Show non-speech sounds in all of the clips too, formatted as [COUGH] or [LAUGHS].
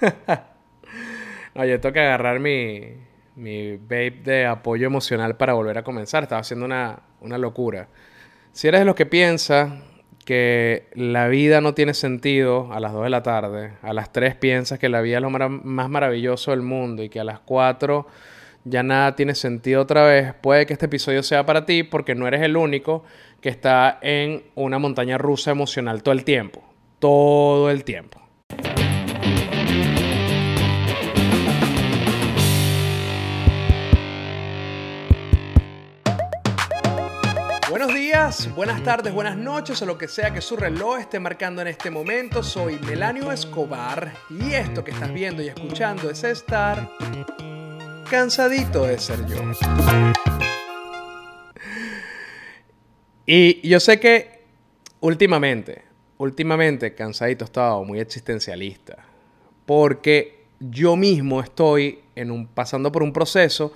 [LAUGHS] Oye, tengo que agarrar mi, mi vape de apoyo emocional para volver a comenzar. Estaba haciendo una, una locura. Si eres de los que piensa que la vida no tiene sentido a las 2 de la tarde, a las 3 piensas que la vida es lo más maravilloso del mundo y que a las 4 ya nada tiene sentido otra vez, puede que este episodio sea para ti porque no eres el único que está en una montaña rusa emocional todo el tiempo. Todo el tiempo. Buenas tardes, buenas noches o lo que sea que su reloj esté marcando en este momento. Soy Melanio Escobar y esto que estás viendo y escuchando es estar cansadito de ser yo. Y yo sé que últimamente, últimamente cansadito he estado muy existencialista. Porque yo mismo estoy en un, pasando por un proceso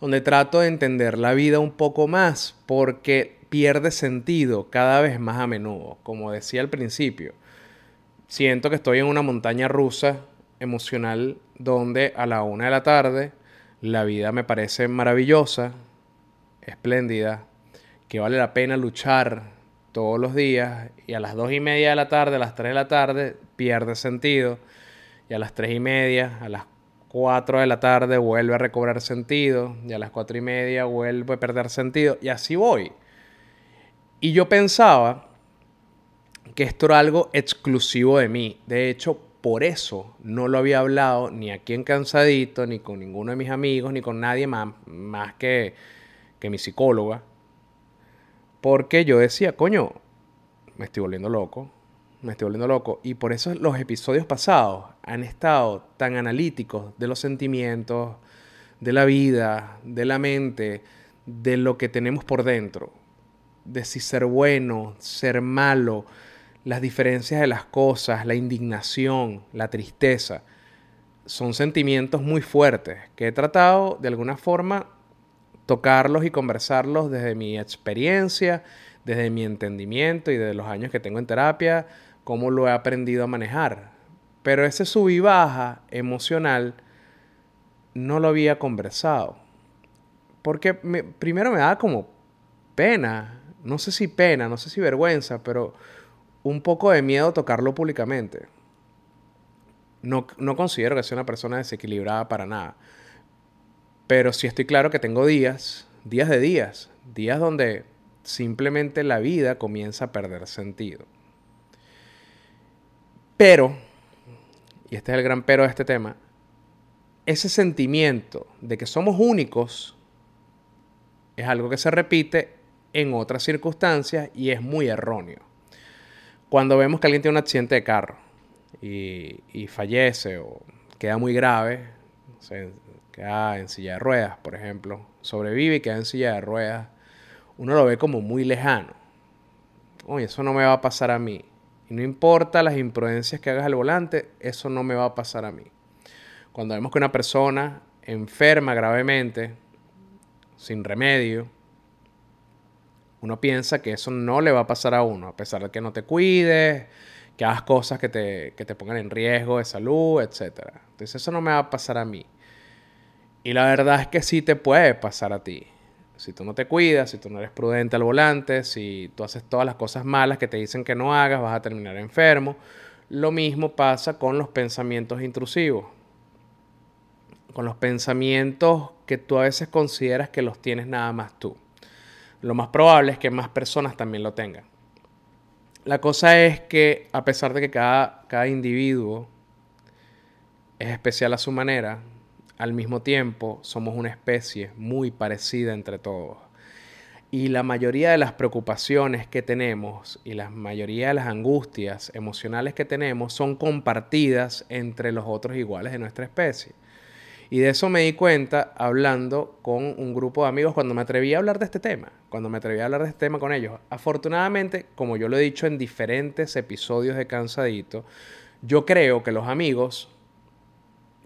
donde trato de entender la vida un poco más. Porque pierde sentido cada vez más a menudo. Como decía al principio, siento que estoy en una montaña rusa emocional donde a la una de la tarde la vida me parece maravillosa, espléndida, que vale la pena luchar todos los días y a las dos y media de la tarde, a las tres de la tarde, pierde sentido y a las tres y media, a las cuatro de la tarde vuelve a recobrar sentido y a las cuatro y media vuelve a perder sentido y así voy. Y yo pensaba que esto era algo exclusivo de mí. De hecho, por eso no lo había hablado ni aquí en Cansadito, ni con ninguno de mis amigos, ni con nadie más, más que, que mi psicóloga. Porque yo decía, coño, me estoy volviendo loco, me estoy volviendo loco. Y por eso los episodios pasados han estado tan analíticos de los sentimientos, de la vida, de la mente, de lo que tenemos por dentro. De si ser bueno, ser malo, las diferencias de las cosas, la indignación, la tristeza, son sentimientos muy fuertes que he tratado de alguna forma tocarlos y conversarlos desde mi experiencia, desde mi entendimiento y de los años que tengo en terapia, cómo lo he aprendido a manejar. Pero ese sub y baja emocional no lo había conversado. Porque primero me daba como pena, no sé si pena, no sé si vergüenza, pero un poco de miedo tocarlo públicamente. No, no considero que sea una persona desequilibrada para nada. Pero sí estoy claro que tengo días, días de días, días donde simplemente la vida comienza a perder sentido. Pero, y este es el gran pero de este tema, ese sentimiento de que somos únicos es algo que se repite en otras circunstancias y es muy erróneo cuando vemos que alguien tiene un accidente de carro y, fallece o queda muy grave, queda en silla de ruedas, por ejemplo, sobrevive y queda en silla de ruedas, uno lo ve como muy lejano. Oye, eso no me va a pasar a mí. Y no importa las imprudencias que hagas al volante, eso no me va a pasar a mí. Cuando vemos que una persona enferma gravemente, sin remedio, uno piensa que eso no le va a pasar a uno, a pesar de que no te cuides, que hagas cosas que te, que te pongan en riesgo de salud, etc. Entonces eso no me va a pasar a mí. Y la verdad es que sí te puede pasar a ti. Si tú no te cuidas, si tú no eres prudente al volante, si tú haces todas las cosas malas que te dicen que no hagas, vas a terminar enfermo. Lo mismo pasa con los pensamientos intrusivos. Con los pensamientos que tú a veces consideras que los tienes nada más tú lo más probable es que más personas también lo tengan. La cosa es que a pesar de que cada, cada individuo es especial a su manera, al mismo tiempo somos una especie muy parecida entre todos. Y la mayoría de las preocupaciones que tenemos y la mayoría de las angustias emocionales que tenemos son compartidas entre los otros iguales de nuestra especie. Y de eso me di cuenta hablando con un grupo de amigos cuando me atreví a hablar de este tema, cuando me atreví a hablar de este tema con ellos. Afortunadamente, como yo lo he dicho en diferentes episodios de Cansadito, yo creo que los amigos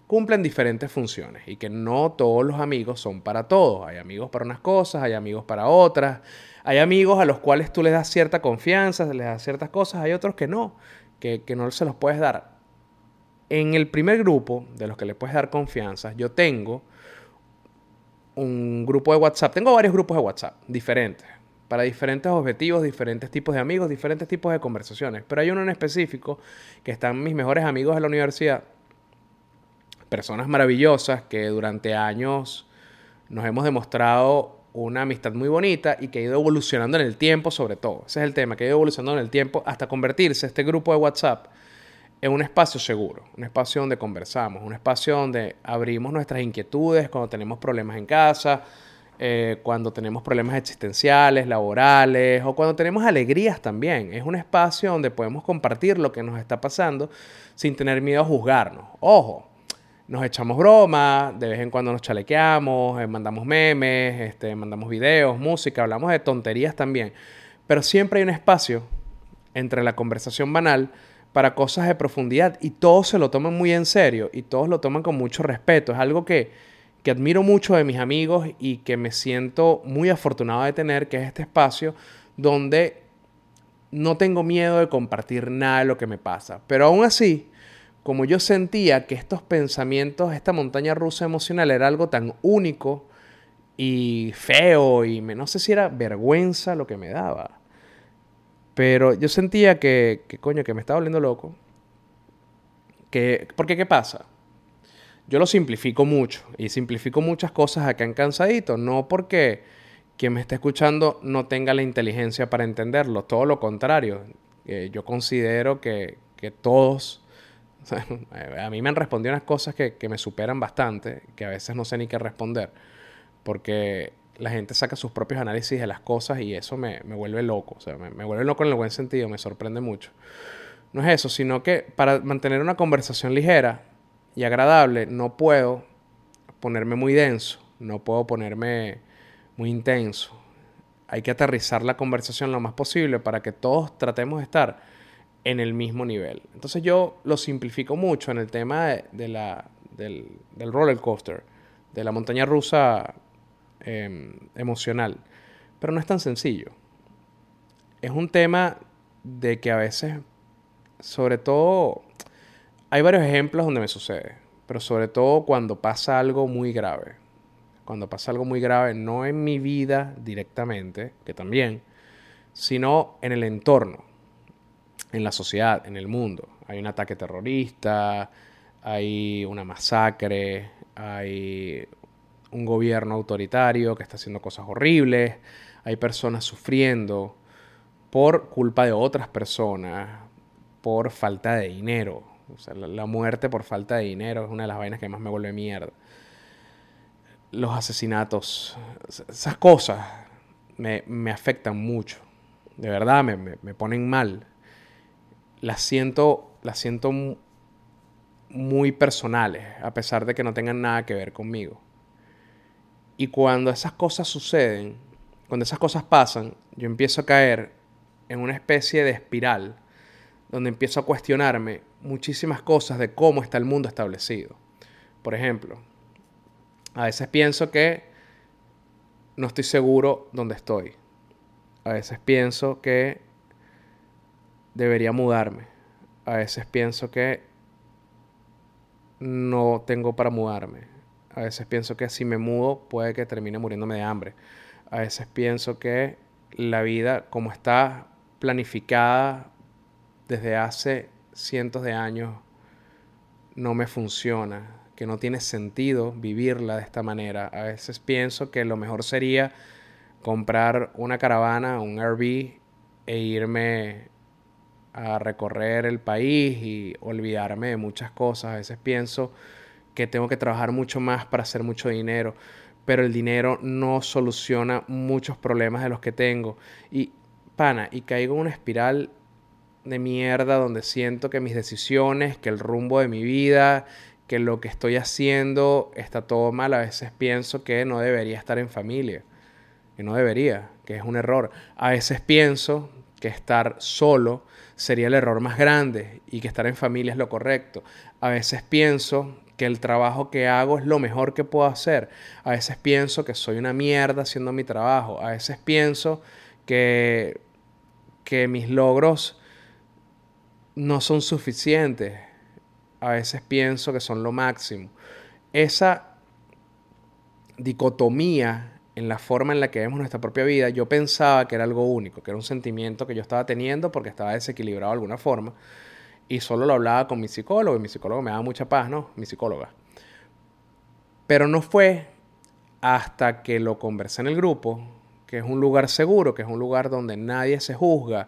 cumplen diferentes funciones y que no todos los amigos son para todos. Hay amigos para unas cosas, hay amigos para otras. Hay amigos a los cuales tú les das cierta confianza, les das ciertas cosas, hay otros que no, que, que no se los puedes dar En el primer grupo, de los que le puedes dar confianza, yo tengo un grupo de WhatsApp. Tengo varios grupos de WhatsApp diferentes, para diferentes objetivos, diferentes tipos de amigos, diferentes tipos de conversaciones. Pero hay uno en específico que están mis mejores amigos de la universidad, personas maravillosas que durante años nos hemos demostrado una amistad muy bonita y que ha ido evolucionando en el tiempo sobre todo. Ese es el tema, que ha ido evolucionando en el tiempo hasta convertirse este grupo de WhatsApp en un espacio seguro, un espacio donde conversamos, un espacio donde abrimos nuestras inquietudes cuando tenemos problemas en casa, eh, cuando tenemos problemas existenciales, laborales o cuando tenemos alegrías también. Es un espacio donde podemos compartir lo que nos está pasando sin tener miedo a juzgarnos. Ojo, nos echamos bromas, de vez en cuando nos chalequeamos, eh, mandamos memes, este, mandamos videos, música, hablamos de tonterías también. Pero siempre hay un espacio entre la conversación banal para cosas de profundidad y todos se lo toman muy en serio y todos lo toman con mucho respeto. Es algo que, que admiro mucho de mis amigos y que me siento muy afortunado de tener, que es este espacio donde no tengo miedo de compartir nada de lo que me pasa. Pero aún así, como yo sentía que estos pensamientos, esta montaña rusa emocional era algo tan único y feo y me, no sé si era vergüenza lo que me daba. Pero yo sentía que, que coño, que me estaba volviendo loco. Que, porque ¿qué pasa? Yo lo simplifico mucho y simplifico muchas cosas acá en Cansadito, no porque quien me está escuchando no tenga la inteligencia para entenderlo, todo lo contrario. Eh, yo considero que, que todos [LAUGHS] a mí me han respondido unas cosas que, me superan bastante, que a veces no sé ni qué responder, porque la gente saca sus propios análisis de las cosas y eso me, vuelve loco, o sea, me, me, vuelve loco en el buen sentido, me sorprende mucho. No es eso, sino que para mantener una conversación ligera y agradable no puedo ponerme muy denso, no puedo ponerme muy intenso. Hay que aterrizar la conversación lo más posible para que todos tratemos de estar en el mismo nivel. Entonces yo lo simplifico mucho en el tema de, la, del, roller coaster, de la montaña rusa em, emocional. Pero no es tan sencillo. Es un tema de que a veces, sobre todo, hay varios ejemplos donde me sucede, pero sobre todo cuando pasa algo muy grave. Cuando pasa algo muy grave, no en mi vida directamente, que también, sino en el entorno en la sociedad, en el mundo. Hay un ataque terrorista, hay una masacre, hay un gobierno autoritario que está haciendo cosas horribles, hay personas sufriendo por culpa de otras personas, por falta de dinero. O sea, la, muerte por falta de dinero es una de las vainas que más me vuelve mierda. Los asesinatos, esas cosas me, afectan mucho. De verdad, me, me ponen mal las siento, las siento muy personales, a pesar de que no tengan nada que ver conmigo. Y cuando esas cosas suceden, cuando esas cosas pasan, yo empiezo a caer en una especie de espiral donde empiezo a cuestionarme muchísimas cosas de cómo está el mundo establecido. Por ejemplo, a veces pienso que no estoy seguro dónde estoy. A veces pienso que debería mudarme. A veces pienso que no tengo para mudarme. A veces pienso que si me mudo puede que termine muriéndome de hambre. A veces pienso que la vida como está planificada desde hace cientos de años no me funciona, que no tiene sentido vivirla de esta manera. A veces pienso que lo mejor sería comprar una caravana, un RV e irme a recorrer el país y olvidarme de muchas cosas. A veces pienso que tengo que trabajar mucho más para hacer mucho dinero, pero el dinero no soluciona muchos problemas de los que tengo. Y, pana, y caigo en una espiral de mierda donde siento que mis decisiones, que el rumbo de mi vida, que lo que estoy haciendo está todo mal. A veces pienso que no debería estar en familia, que no debería, que es un error. A veces pienso que estar solo sería el error más grande y que estar en familia es lo correcto. A veces pienso que el trabajo que hago es lo mejor que puedo hacer. A veces pienso que soy una mierda haciendo mi trabajo. A veces pienso que, que mis logros no son suficientes. a veces pienso que son lo máximo. Esa dicotomía en la forma en la que vemos nuestra propia vida, yo pensaba que era algo único, que era un sentimiento que yo estaba teniendo porque estaba desequilibrado de alguna forma. Y solo lo hablaba con mi psicólogo, y mi psicólogo me daba mucha paz, ¿no? Mi psicóloga. Pero no fue hasta que lo conversé en el grupo, que es un lugar seguro, que es un lugar donde nadie se juzga,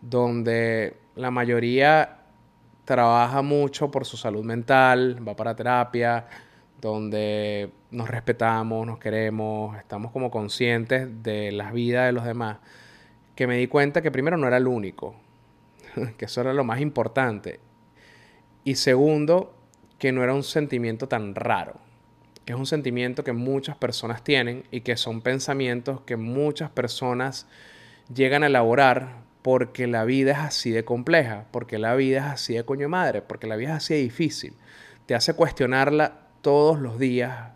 donde la mayoría trabaja mucho por su salud mental, va para terapia, donde nos respetamos, nos queremos, estamos como conscientes de la vida de los demás, que me di cuenta que primero no era el único, [LAUGHS] que eso era lo más importante, y segundo, que no era un sentimiento tan raro, que es un sentimiento que muchas personas tienen y que son pensamientos que muchas personas llegan a elaborar porque la vida es así de compleja, porque la vida es así de coño madre, porque la vida es así de difícil. Te hace cuestionarla todos los días.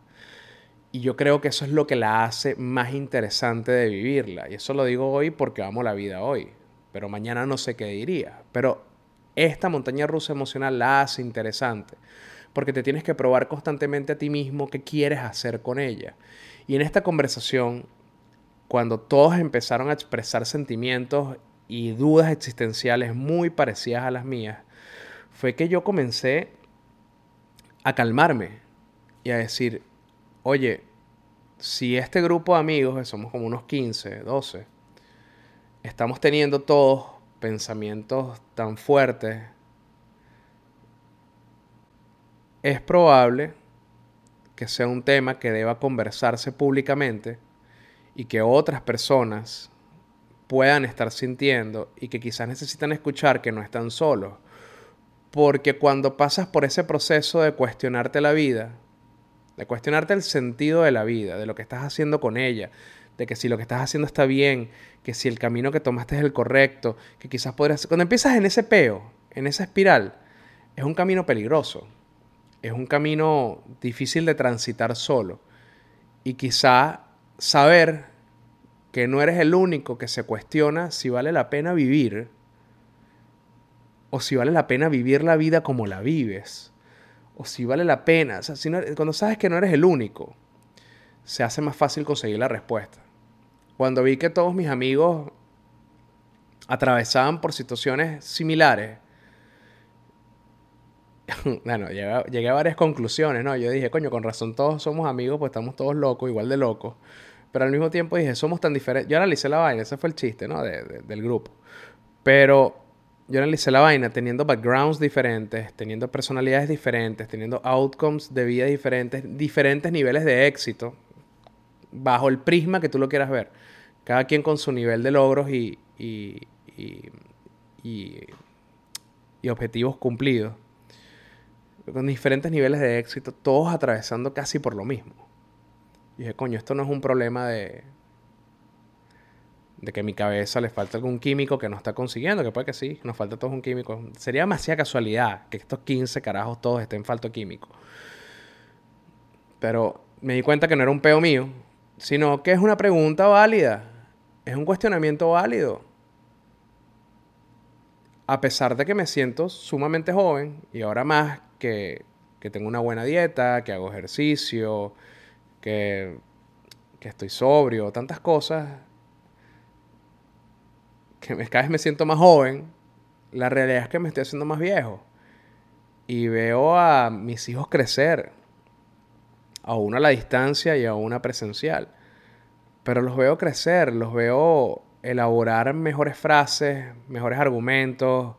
Y yo creo que eso es lo que la hace más interesante de vivirla. Y eso lo digo hoy porque amo la vida hoy. Pero mañana no sé qué diría. Pero esta montaña rusa emocional la hace interesante. Porque te tienes que probar constantemente a ti mismo qué quieres hacer con ella. Y en esta conversación, cuando todos empezaron a expresar sentimientos y dudas existenciales muy parecidas a las mías, fue que yo comencé a calmarme y a decir, oye, si este grupo de amigos, que somos como unos 15, 12, estamos teniendo todos pensamientos tan fuertes, es probable que sea un tema que deba conversarse públicamente y que otras personas puedan estar sintiendo y que quizás necesitan escuchar que no están solos. Porque cuando pasas por ese proceso de cuestionarte la vida, de cuestionarte el sentido de la vida, de lo que estás haciendo con ella, de que si lo que estás haciendo está bien, que si el camino que tomaste es el correcto, que quizás podrías... Cuando empiezas en ese peo, en esa espiral, es un camino peligroso, es un camino difícil de transitar solo. Y quizá saber que no eres el único que se cuestiona si vale la pena vivir o si vale la pena vivir la vida como la vives o si vale la pena. Si cuando sabes que no eres el único, se hace más fácil conseguir la respuesta. Cuando vi que todos mis amigos atravesaban por situaciones similares, [LAUGHS] bueno, llegué, a varias conclusiones, ¿no? Yo dije, coño, con razón todos somos amigos, pues estamos todos locos, igual de locos. Pero al mismo tiempo dije, somos tan diferentes. Yo analicé la vaina, ese fue el chiste, ¿no? del grupo. Pero yo analicé la vaina teniendo backgrounds diferentes, teniendo personalidades diferentes, teniendo outcomes de vida diferentes, diferentes niveles de éxito, bajo el prisma que tú lo quieras ver. Cada quien con su nivel de logros y, y, y, y objetivos cumplidos. Con diferentes niveles de éxito, todos atravesando casi por lo mismo. Y dije, coño, esto no es un problema de, de que a mi cabeza le falta algún químico que no está consiguiendo, que puede que sí, nos falta todos un químico. Sería demasiada casualidad que estos 15 carajos todos estén falto químico. Pero me di cuenta que no era un peo mío, sino que es una pregunta válida, es un cuestionamiento válido. A pesar de que me siento sumamente joven y ahora más que, que tengo una buena dieta, que hago ejercicio, que, que estoy sobrio, tantas cosas, que cada vez me siento más joven, la realidad es que me estoy haciendo más viejo. Y veo a mis hijos crecer, a una a la distancia y a una presencial. Pero los veo crecer, los veo elaborar mejores frases, mejores argumentos,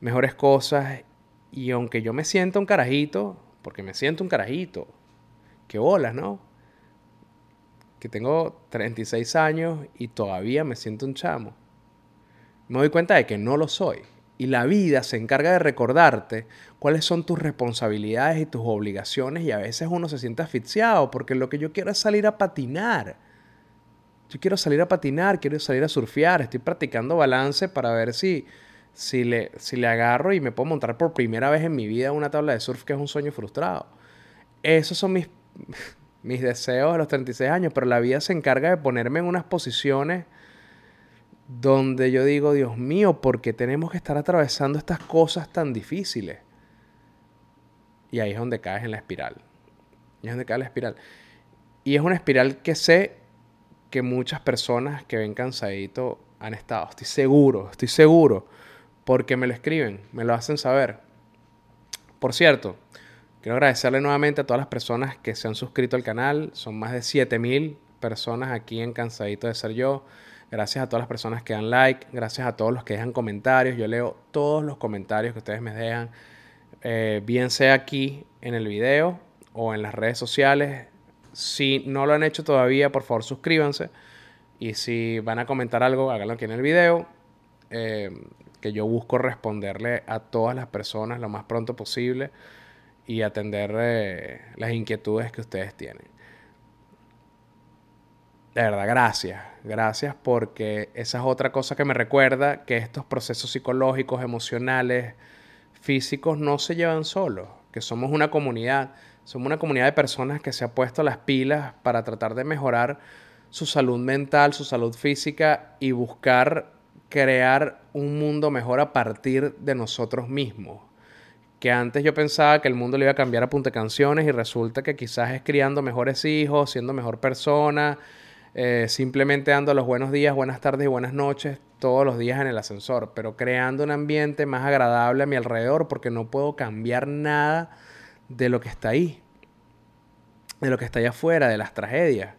mejores cosas. Y aunque yo me siento un carajito, porque me siento un carajito, qué bolas, ¿no? Que tengo 36 años y todavía me siento un chamo me doy cuenta de que no lo soy. Y la vida se encarga de recordarte cuáles son tus responsabilidades y tus obligaciones y a veces uno se siente asfixiado porque lo que yo quiero es salir a patinar. Yo quiero salir a patinar, quiero salir a surfear, estoy practicando balance para ver si, si, le, si le agarro y me puedo montar por primera vez en mi vida una tabla de surf que es un sueño frustrado. Esos son mis, [LAUGHS] mis deseos de los 36 años, pero la vida se encarga de ponerme en unas posiciones donde yo digo, Dios mío, ¿por qué tenemos que estar atravesando estas cosas tan difíciles? y ahí es donde caes en la espiral. Y es donde cae la espiral. Y es una espiral que sé que muchas personas que ven cansadito han estado. Estoy seguro, estoy seguro. Porque me lo escriben, me lo hacen saber. Por cierto, quiero agradecerle nuevamente a todas las personas que se han suscrito al canal. Son más de 7000 personas aquí en Cansadito de Ser Yo. Gracias a todas las personas que dan like. Gracias a todos los que dejan comentarios. Yo leo todos los comentarios que ustedes me dejan. Eh, bien sea aquí en el video o en las redes sociales. Si no lo han hecho todavía, por favor suscríbanse. Y si van a comentar algo, háganlo aquí en el video. Eh, que yo busco responderle a todas las personas lo más pronto posible y atender eh, las inquietudes que ustedes tienen. De verdad, gracias. Gracias porque esa es otra cosa que me recuerda que estos procesos psicológicos, emocionales, físicos no se llevan solos, que somos una comunidad, somos una comunidad de personas que se ha puesto las pilas para tratar de mejorar su salud mental, su salud física y buscar crear un mundo mejor a partir de nosotros mismos. Que antes yo pensaba que el mundo le iba a cambiar a punta canciones y resulta que quizás es criando mejores hijos, siendo mejor persona, eh, simplemente dando los buenos días, buenas tardes y buenas noches todos los días en el ascensor, pero creando un ambiente más agradable a mi alrededor porque no puedo cambiar nada de lo que está ahí, de lo que está allá afuera, de las tragedias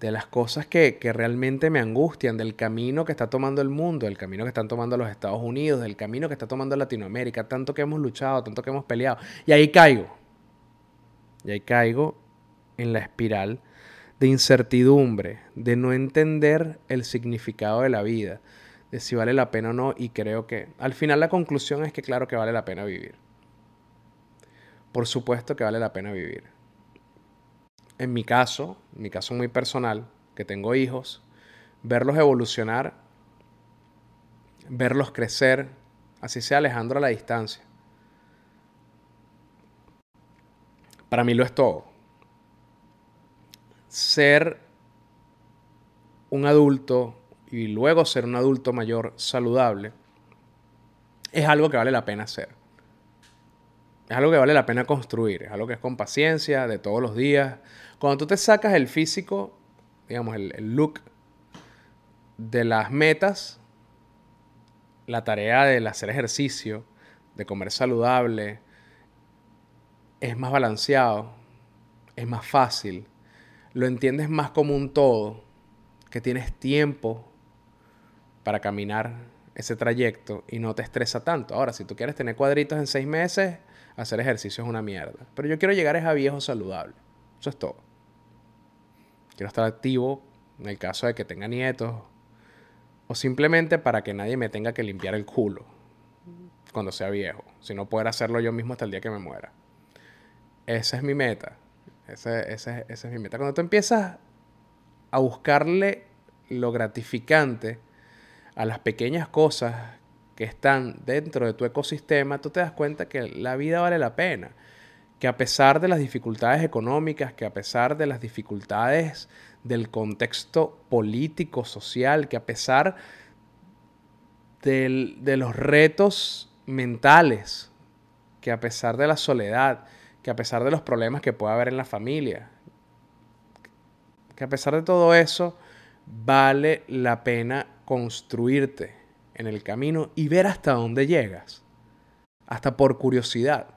de las cosas que, realmente me angustian, del camino que está tomando el mundo, del camino que están tomando los Estados Unidos, del camino que está tomando Latinoamérica, tanto que hemos luchado, tanto que hemos peleado. Y ahí caigo. Y ahí caigo en la espiral de incertidumbre, de no entender el significado de la vida, de si vale la pena o no, y creo que al final la conclusión es que claro que vale la pena vivir. Por supuesto que vale la pena vivir en mi caso, en mi caso muy personal, que tengo hijos, verlos evolucionar, verlos crecer, así sea Alejandro a la distancia. Para mí lo es todo. Ser un adulto y luego ser un adulto mayor saludable es algo que vale la pena hacer. Es algo que vale la pena construir, es algo que es con paciencia, de todos los días, cuando tú te sacas el físico, digamos, el, look de las metas, la tarea de hacer ejercicio, de comer saludable, es más balanceado, es más fácil, lo entiendes más como un todo, que tienes tiempo para caminar ese trayecto y no te estresa tanto. Ahora, si tú quieres tener cuadritos en seis meses, hacer ejercicio es una mierda. Pero yo quiero llegar a viejo saludable. Eso es todo. Quiero estar activo en el caso de que tenga nietos. O simplemente para que nadie me tenga que limpiar el culo cuando sea viejo. Si no poder hacerlo yo mismo hasta el día que me muera. Esa es mi meta. Esa, esa es mi meta. Cuando tú empiezas a buscarle lo gratificante a las pequeñas cosas que están dentro de tu ecosistema, tú te das cuenta que la vida vale la pena que a pesar de las dificultades económicas, que a pesar de las dificultades del contexto político, social, que a pesar de los retos mentales, que a pesar de la soledad, que a pesar de los problemas que pueda haber en la familia, que a pesar de todo eso, vale la pena construirte en el camino y ver hasta dónde llegas, hasta por curiosidad.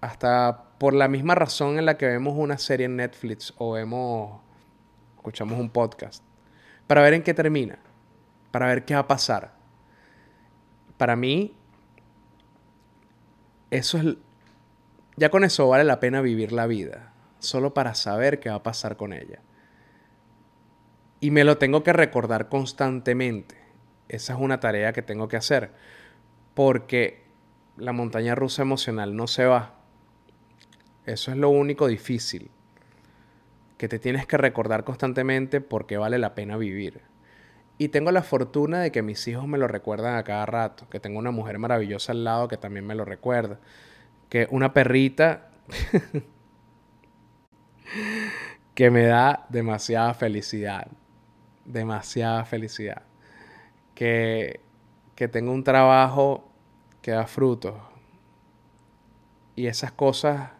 Hasta por la misma razón en la que vemos una serie en Netflix o vemos, escuchamos un podcast, para ver en qué termina, para ver qué va a pasar. Para mí, eso es, ya con eso vale la pena vivir la vida, solo para saber qué va a pasar con ella. Y me lo tengo que recordar constantemente. Esa es una tarea que tengo que hacer, porque la montaña rusa emocional no se va eso es lo único difícil, que te tienes que recordar constantemente porque vale la pena vivir. Y tengo la fortuna de que mis hijos me lo recuerdan a cada rato, que tengo una mujer maravillosa al lado que también me lo recuerda, que una perrita [LAUGHS] que me da demasiada felicidad, demasiada felicidad, que, que tengo un trabajo que da frutos, Y esas cosas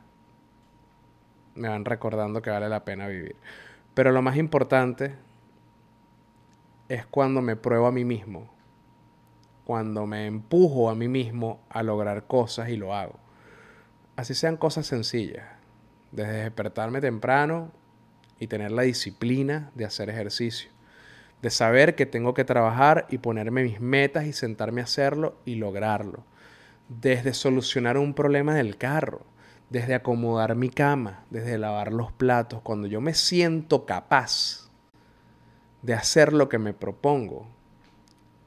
me van recordando que vale la pena vivir. Pero lo más importante es cuando me pruebo a mí mismo, cuando me empujo a mí mismo a lograr cosas y lo hago. Así sean cosas sencillas, desde despertarme temprano y tener la disciplina de hacer ejercicio, de saber que tengo que trabajar y ponerme mis metas y sentarme a hacerlo y lograrlo, desde solucionar un problema del carro, desde acomodar mi cama, desde lavar los platos, cuando yo me siento capaz de hacer lo que me propongo,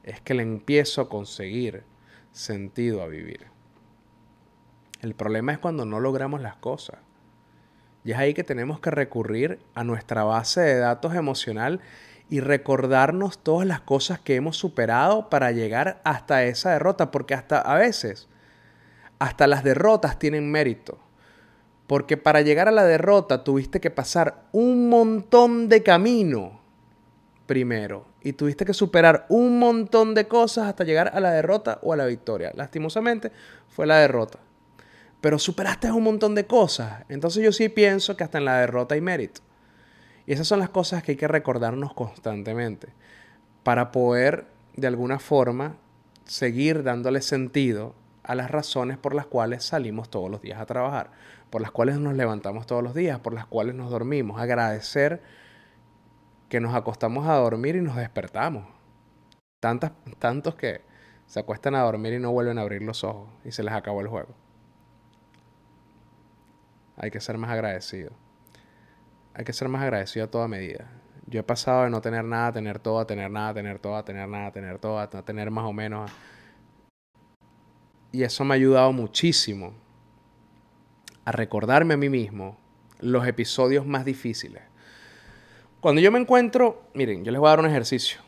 es que le empiezo a conseguir sentido a vivir. El problema es cuando no logramos las cosas. Y es ahí que tenemos que recurrir a nuestra base de datos emocional y recordarnos todas las cosas que hemos superado para llegar hasta esa derrota, porque hasta a veces, hasta las derrotas tienen mérito. Porque para llegar a la derrota tuviste que pasar un montón de camino primero y tuviste que superar un montón de cosas hasta llegar a la derrota o a la victoria. Lastimosamente fue la derrota. Pero superaste un montón de cosas. Entonces yo sí pienso que hasta en la derrota hay mérito. Y esas son las cosas que hay que recordarnos constantemente para poder de alguna forma seguir dándole sentido a las razones por las cuales salimos todos los días a trabajar, por las cuales nos levantamos todos los días, por las cuales nos dormimos. Agradecer que nos acostamos a dormir y nos despertamos. Tantas, tantos que se acuestan a dormir y no vuelven a abrir los ojos y se les acabó el juego. Hay que ser más agradecido. Hay que ser más agradecido a toda medida. Yo he pasado de no tener nada a tener todo, a tener nada, a tener todo, a tener nada, a tener todo, a tener más o menos. Y eso me ha ayudado muchísimo a recordarme a mí mismo los episodios más difíciles. Cuando yo me encuentro, miren, yo les voy a dar un ejercicio.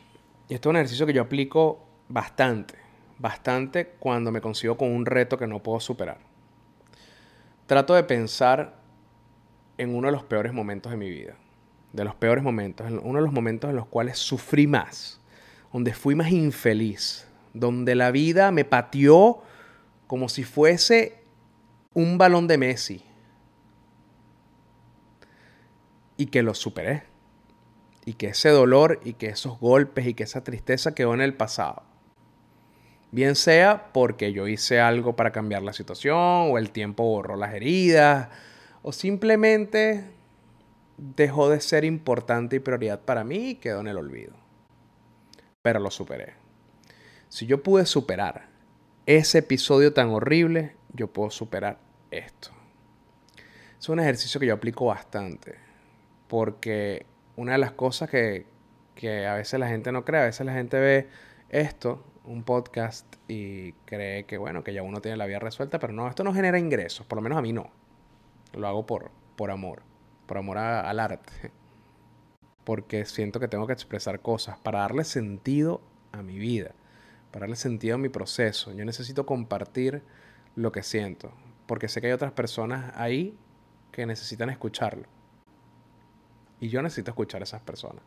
Y esto es un ejercicio que yo aplico bastante, bastante cuando me consigo con un reto que no puedo superar. Trato de pensar en uno de los peores momentos de mi vida. De los peores momentos, uno de los momentos en los cuales sufrí más, donde fui más infeliz, donde la vida me pateó como si fuese un balón de Messi. Y que lo superé. Y que ese dolor y que esos golpes y que esa tristeza quedó en el pasado. Bien sea porque yo hice algo para cambiar la situación o el tiempo borró las heridas o simplemente dejó de ser importante y prioridad para mí y quedó en el olvido. Pero lo superé. Si yo pude superar ese episodio tan horrible, yo puedo superar esto. Es un ejercicio que yo aplico bastante, porque una de las cosas que, que a veces la gente no cree, a veces la gente ve esto, un podcast, y cree que, bueno, que ya uno tiene la vida resuelta, pero no, esto no genera ingresos, por lo menos a mí no. Lo hago por, por amor, por amor al arte, porque siento que tengo que expresar cosas para darle sentido a mi vida para darle sentido a mi proceso. Yo necesito compartir lo que siento, porque sé que hay otras personas ahí que necesitan escucharlo. Y yo necesito escuchar a esas personas.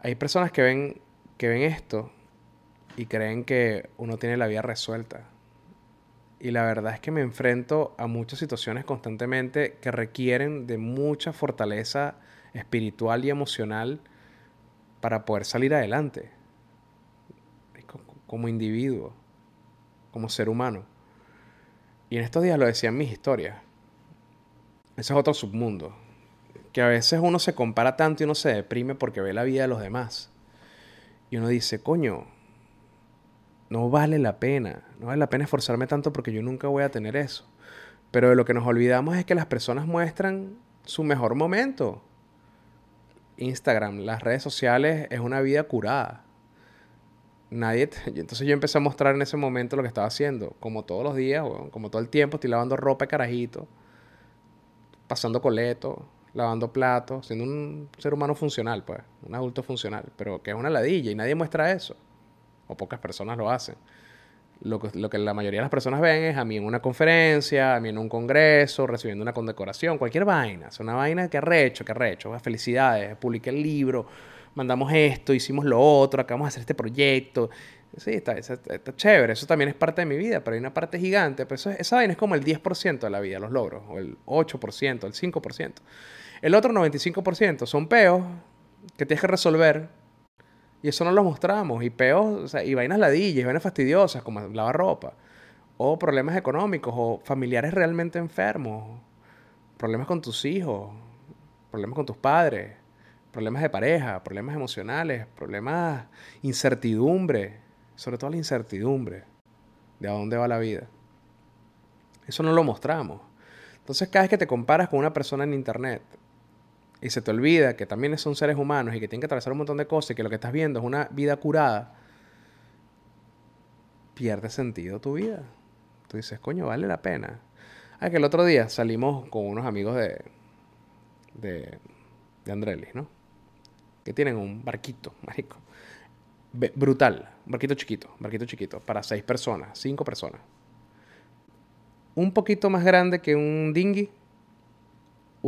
Hay personas que ven, que ven esto y creen que uno tiene la vida resuelta. Y la verdad es que me enfrento a muchas situaciones constantemente que requieren de mucha fortaleza espiritual y emocional para poder salir adelante como individuo, como ser humano. Y en estos días lo decían mis historias. Ese es otro submundo. Que a veces uno se compara tanto y uno se deprime porque ve la vida de los demás. Y uno dice, coño, no vale la pena. No vale la pena esforzarme tanto porque yo nunca voy a tener eso. Pero de lo que nos olvidamos es que las personas muestran su mejor momento. Instagram, las redes sociales es una vida curada nadie. [LAUGHS] Entonces yo empecé a mostrar en ese momento lo que estaba haciendo. Como todos los días, como todo el tiempo, estoy lavando ropa carajito, pasando coleto, lavando platos, siendo un ser humano funcional, pues, un adulto funcional, pero que es una ladilla y nadie muestra eso. O pocas personas lo hacen. Lo que, lo que la mayoría de las personas ven es a mí en una conferencia, a mí en un congreso, recibiendo una condecoración, cualquier vaina. Es una vaina que recho, que recho. Felicidades, publiqué el libro, mandamos esto, hicimos lo otro, acabamos de hacer este proyecto. Sí, está, está, chévere, eso también es parte de mi vida, pero hay una parte gigante. Pero esa vaina es como el 10% de la vida, los logros, o el 8%, el 5%. El otro 95% son peos que tienes que resolver y eso no lo mostramos. Y peos, o sea, y vainas ladillas, y vainas fastidiosas, como lavar ropa, o problemas económicos, o familiares realmente enfermos, problemas con tus hijos, problemas con tus padres, problemas de pareja, problemas emocionales, problemas incertidumbre sobre todo la incertidumbre de a dónde va la vida. Eso no lo mostramos. Entonces cada vez que te comparas con una persona en internet y se te olvida que también son seres humanos y que tienen que atravesar un montón de cosas y que lo que estás viendo es una vida curada, pierde sentido tu vida. Tú dices, coño, vale la pena. Ah, que el otro día salimos con unos amigos de, de, de Andrelis, ¿no? Que tienen un barquito, [LAUGHS] marico brutal. barquito chiquito, barquito chiquito, para seis personas, cinco personas. Un poquito más grande que un dinghy,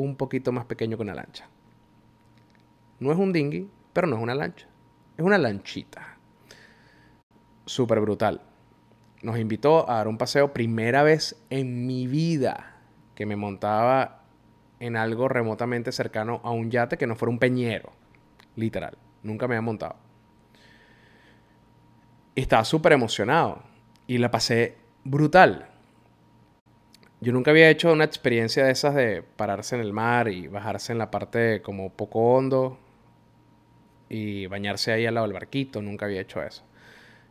un poquito más pequeño que una lancha. No es un dinghy, pero no es una lancha. Es una lanchita. Súper brutal. Nos invitó a dar un paseo primera vez en mi vida que me montaba en algo remotamente cercano a un yate que no fuera un peñero. Literal. Nunca me había montado. Estaba súper emocionado. Y la pasé brutal. Yo nunca había hecho una experiencia de esas de pararse en el mar y bajarse en la parte como poco hondo y bañarse ahí al lado del barquito. Nunca había hecho eso.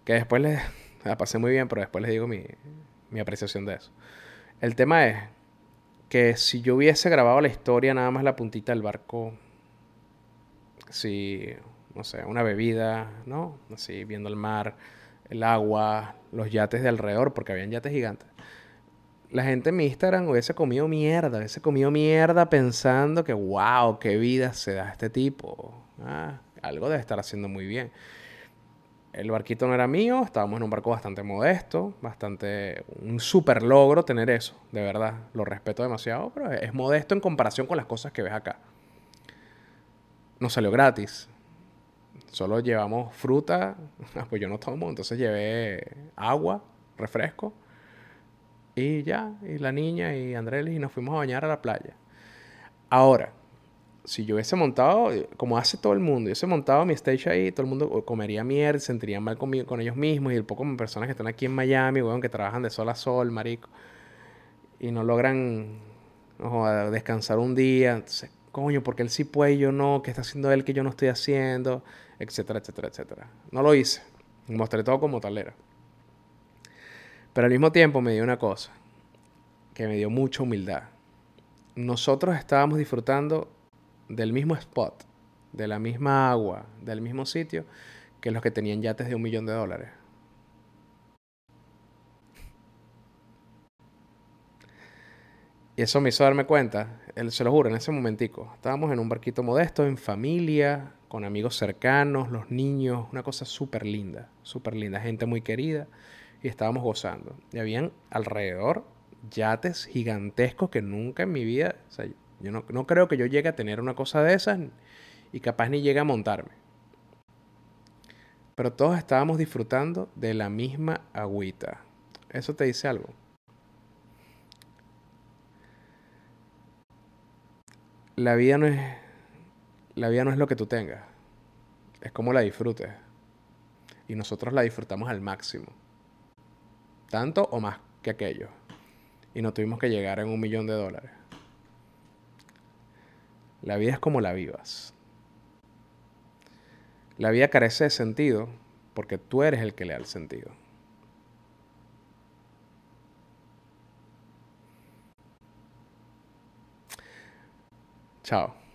Que después les, [LAUGHS] la pasé muy bien, pero después les digo mi, apreciación de eso. El tema es que si yo hubiese grabado la historia nada más la puntita del barco, si, no sé, una bebida, ¿no? Así, viendo el mar, el agua, los yates de alrededor, porque habían yates gigantes. La gente en mi Instagram hubiese comido mierda, hubiese comido mierda pensando que, wow, qué vida se da este tipo. Ah, algo debe estar haciendo muy bien. El barquito no era mío, estábamos en un barco bastante modesto, bastante. un super logro tener eso, de verdad. Lo respeto demasiado, pero es modesto en comparación con las cosas que ves acá. No salió gratis, Solo llevamos fruta, [LAUGHS] pues yo no tomo, entonces llevé agua, refresco y ya, y la niña y Andrés y nos fuimos a bañar a la playa. Ahora, si yo hubiese montado, como hace todo el mundo, yo hubiese montado mi stage ahí, todo el mundo comería mierda, se sentiría mal conmigo, con ellos mismos y el poco personas que están aquí en Miami, weón, que trabajan de sol a sol, marico, y no logran descansar un día. Entonces, coño, porque él sí puede y yo no, ¿qué está haciendo él que yo no estoy haciendo? Etcétera, etcétera, etcétera. No lo hice. Mostré todo como talera. Pero al mismo tiempo me dio una cosa que me dio mucha humildad. Nosotros estábamos disfrutando del mismo spot, de la misma agua, del mismo sitio que los que tenían yates de un millón de dólares. Y eso me hizo darme cuenta, se lo juro, en ese momentico. Estábamos en un barquito modesto, en familia, con amigos cercanos, los niños, una cosa súper linda, súper linda, gente muy querida. Y estábamos gozando. Y habían alrededor yates gigantescos que nunca en mi vida, o sea, yo no, creo que yo llegue a tener una cosa de esas y capaz ni llegue a montarme. Pero todos estábamos disfrutando de la misma agüita. Eso te dice algo. la vida no es la vida no es lo que tú tengas. Es como la disfrutes. Y nosotros la disfrutamos al máximo. Tanto o más que aquello. Y no tuvimos que llegar en un millón de dólares. La vida es como la vivas. La vida carece de sentido porque tú eres el que le da el sentido. Chao.